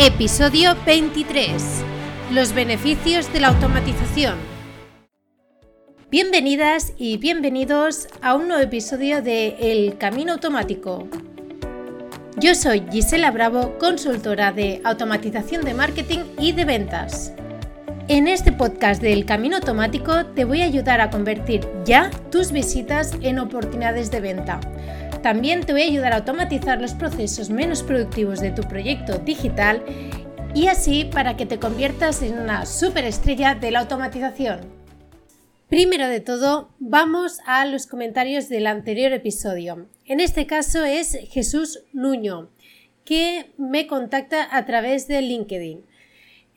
Episodio 23. Los beneficios de la automatización. Bienvenidas y bienvenidos a un nuevo episodio de El Camino Automático. Yo soy Gisela Bravo, consultora de automatización de marketing y de ventas. En este podcast del Camino Automático te voy a ayudar a convertir ya tus visitas en oportunidades de venta también te voy a ayudar a automatizar los procesos menos productivos de tu proyecto digital y así para que te conviertas en una superestrella de la automatización. Primero de todo, vamos a los comentarios del anterior episodio. En este caso es Jesús Nuño, que me contacta a través de LinkedIn.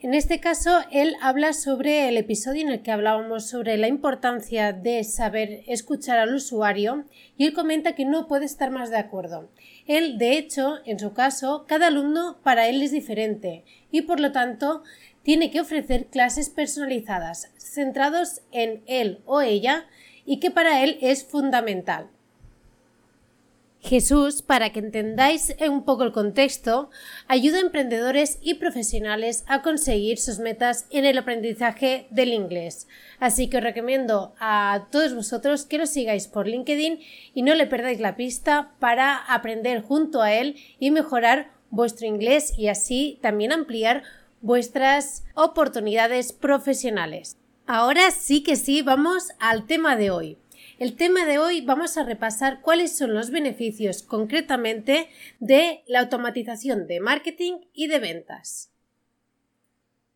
En este caso, él habla sobre el episodio en el que hablábamos sobre la importancia de saber escuchar al usuario y él comenta que no puede estar más de acuerdo. Él, de hecho, en su caso, cada alumno para él es diferente y por lo tanto tiene que ofrecer clases personalizadas, centrados en él o ella y que para él es fundamental. Jesús, para que entendáis un poco el contexto, ayuda a emprendedores y profesionales a conseguir sus metas en el aprendizaje del inglés. Así que os recomiendo a todos vosotros que lo sigáis por LinkedIn y no le perdáis la pista para aprender junto a él y mejorar vuestro inglés y así también ampliar vuestras oportunidades profesionales. Ahora sí que sí, vamos al tema de hoy. El tema de hoy vamos a repasar cuáles son los beneficios concretamente de la automatización de marketing y de ventas.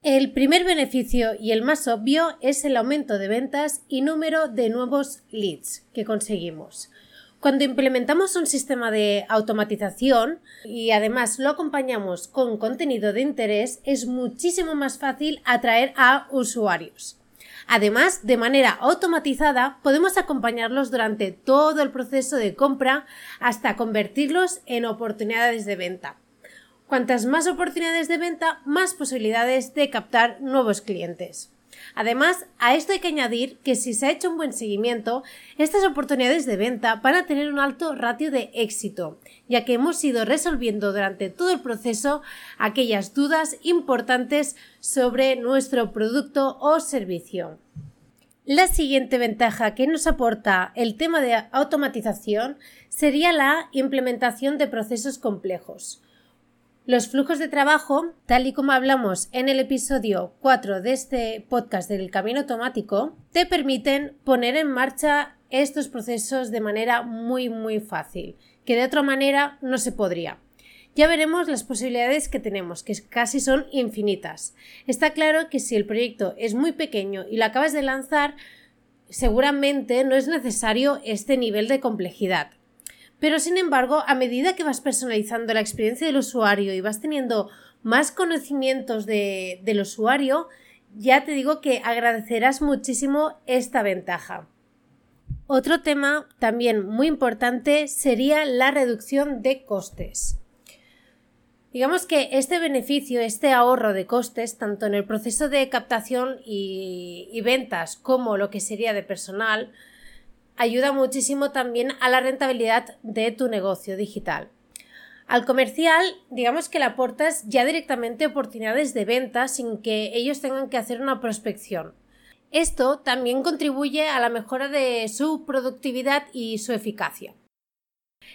El primer beneficio y el más obvio es el aumento de ventas y número de nuevos leads que conseguimos. Cuando implementamos un sistema de automatización y además lo acompañamos con contenido de interés, es muchísimo más fácil atraer a usuarios. Además, de manera automatizada, podemos acompañarlos durante todo el proceso de compra hasta convertirlos en oportunidades de venta. Cuantas más oportunidades de venta, más posibilidades de captar nuevos clientes. Además, a esto hay que añadir que si se ha hecho un buen seguimiento, estas oportunidades de venta van a tener un alto ratio de éxito, ya que hemos ido resolviendo durante todo el proceso aquellas dudas importantes sobre nuestro producto o servicio. La siguiente ventaja que nos aporta el tema de automatización sería la implementación de procesos complejos. Los flujos de trabajo, tal y como hablamos en el episodio 4 de este podcast del camino automático, te permiten poner en marcha estos procesos de manera muy muy fácil, que de otra manera no se podría. Ya veremos las posibilidades que tenemos, que casi son infinitas. Está claro que si el proyecto es muy pequeño y lo acabas de lanzar, seguramente no es necesario este nivel de complejidad. Pero sin embargo, a medida que vas personalizando la experiencia del usuario y vas teniendo más conocimientos del usuario, ya te digo que agradecerás muchísimo esta ventaja. Otro tema también muy importante sería la reducción de costes. Digamos que este beneficio, este ahorro de costes, tanto en el proceso de captación y ventas como lo que sería de personal, ayuda muchísimo también a la rentabilidad de tu negocio digital. Al comercial, digamos que le aportas ya directamente oportunidades de venta sin que ellos tengan que hacer una prospección. Esto también contribuye a la mejora de su productividad y su eficacia.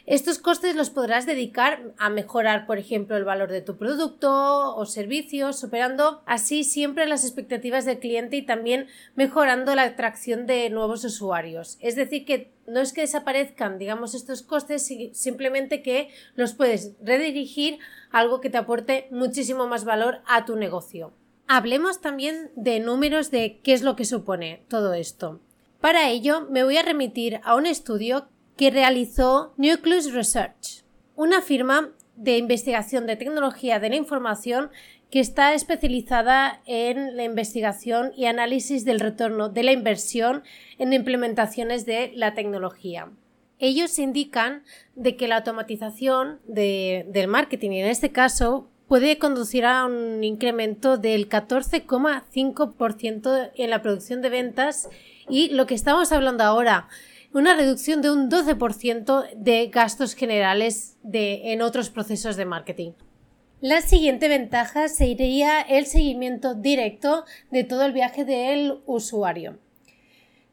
Estos costes los podrás dedicar a mejorar, por ejemplo, el valor de tu producto o servicio, superando así siempre las expectativas del cliente y también mejorando la atracción de nuevos usuarios. Es decir, que no es que desaparezcan, digamos, estos costes, simplemente que los puedes redirigir a algo que te aporte muchísimo más valor a tu negocio. Hablemos también de números de qué es lo que supone todo esto. Para ello, me voy a remitir a un estudio que realizó Nucleus Research, una firma de investigación de tecnología de la información que está especializada en la investigación y análisis del retorno de la inversión en implementaciones de la tecnología. Ellos indican de que la automatización del marketing, en este caso, puede conducir a un incremento del 14,5% en la producción de ventas y lo que estamos hablando ahora, una reducción de un 12% de gastos generales de, en otros procesos de marketing. La siguiente ventaja sería el seguimiento directo de todo el viaje del usuario.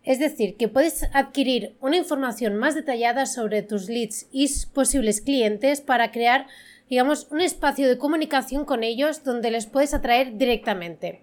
Es decir, que puedes adquirir una información más detallada sobre tus leads y posibles clientes para crear, digamos, un espacio de comunicación con ellos donde les puedes atraer directamente.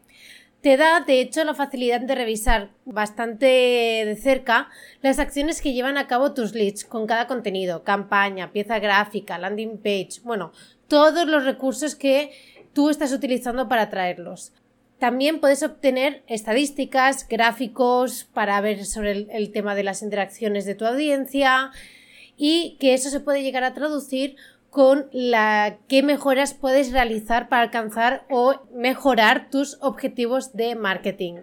Te da, de hecho, la facilidad de revisar bastante de cerca las acciones que llevan a cabo tus leads con cada contenido, campaña, pieza gráfica, landing page, bueno, todos los recursos que tú estás utilizando para atraerlos. También puedes obtener estadísticas, gráficos para ver sobre el, tema de las interacciones de tu audiencia y que eso se puede llegar a traducir con la qué mejoras puedes realizar para alcanzar o mejorar tus objetivos de marketing.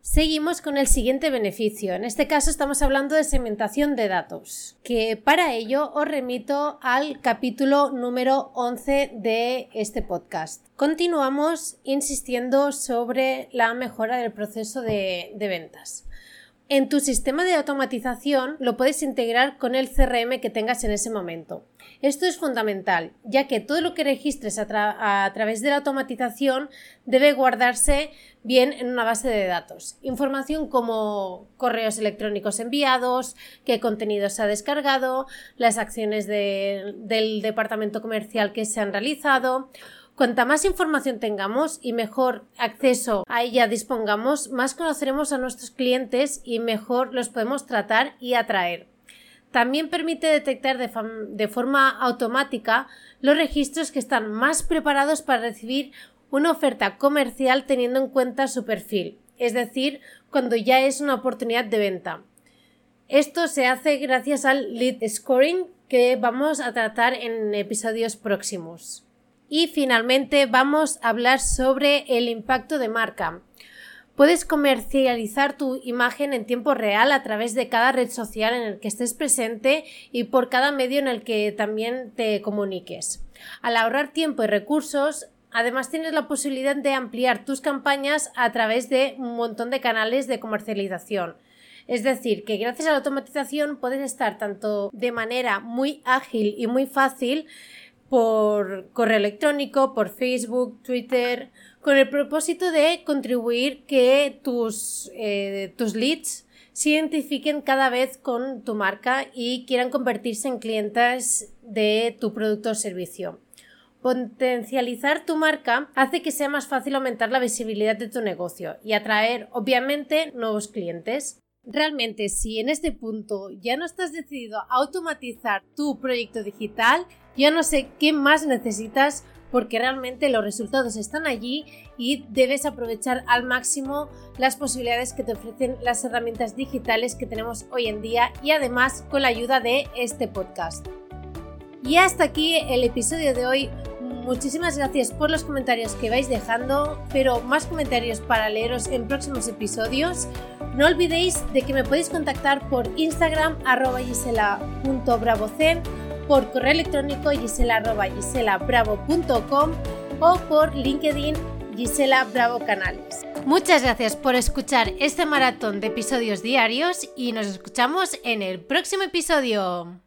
Seguimos con el siguiente beneficio. En este caso estamos hablando de segmentación de datos, que para ello os remito al capítulo número 11 de este podcast. Continuamos insistiendo sobre la mejora del proceso de, de ventas. En tu sistema de automatización lo puedes integrar con el CRM que tengas en ese momento. Esto es fundamental, ya que todo lo que registres a, través de la automatización debe guardarse bien en una base de datos. Información como correos electrónicos enviados, qué contenido se ha descargado, las acciones del departamento comercial que se han realizado, Cuanta más información tengamos y mejor acceso a ella dispongamos, más conoceremos a nuestros clientes y mejor los podemos tratar y atraer. También permite detectar de, forma automática los registros que están más preparados para recibir una oferta comercial teniendo en cuenta su perfil, es decir, cuando ya es una oportunidad de venta. Esto se hace gracias al lead scoring que vamos a tratar en episodios próximos. Y finalmente vamos a hablar sobre el impacto de marca. Puedes comercializar tu imagen en tiempo real a través de cada red social en el que estés presente y por cada medio en el que también te comuniques. Al ahorrar tiempo y recursos, además tienes la posibilidad de ampliar tus campañas a través de un montón de canales de comercialización. Es decir, que gracias a la automatización puedes estar tanto de manera muy ágil y muy fácil por correo electrónico, por Facebook, Twitter, con el propósito de contribuir que tus, eh, tus leads se identifiquen cada vez con tu marca y quieran convertirse en clientes de tu producto o servicio. Potencializar tu marca hace que sea más fácil aumentar la visibilidad de tu negocio y atraer, obviamente, nuevos clientes. Realmente, si en este punto ya no estás decidido a automatizar tu proyecto digital, yo no sé qué más necesitas porque realmente los resultados están allí y debes aprovechar al máximo las posibilidades que te ofrecen las herramientas digitales que tenemos hoy en día y además con la ayuda de este podcast. Y hasta aquí el episodio de hoy. Muchísimas gracias por los comentarios que vais dejando, pero más comentarios para leeros en próximos episodios. No olvidéis de que me podéis contactar por Instagram arroba por correo electrónico gisela.giselabravo.com o por LinkedIn Gisela Bravo Canales. Muchas gracias por escuchar este maratón de episodios diarios y nos escuchamos en el próximo episodio.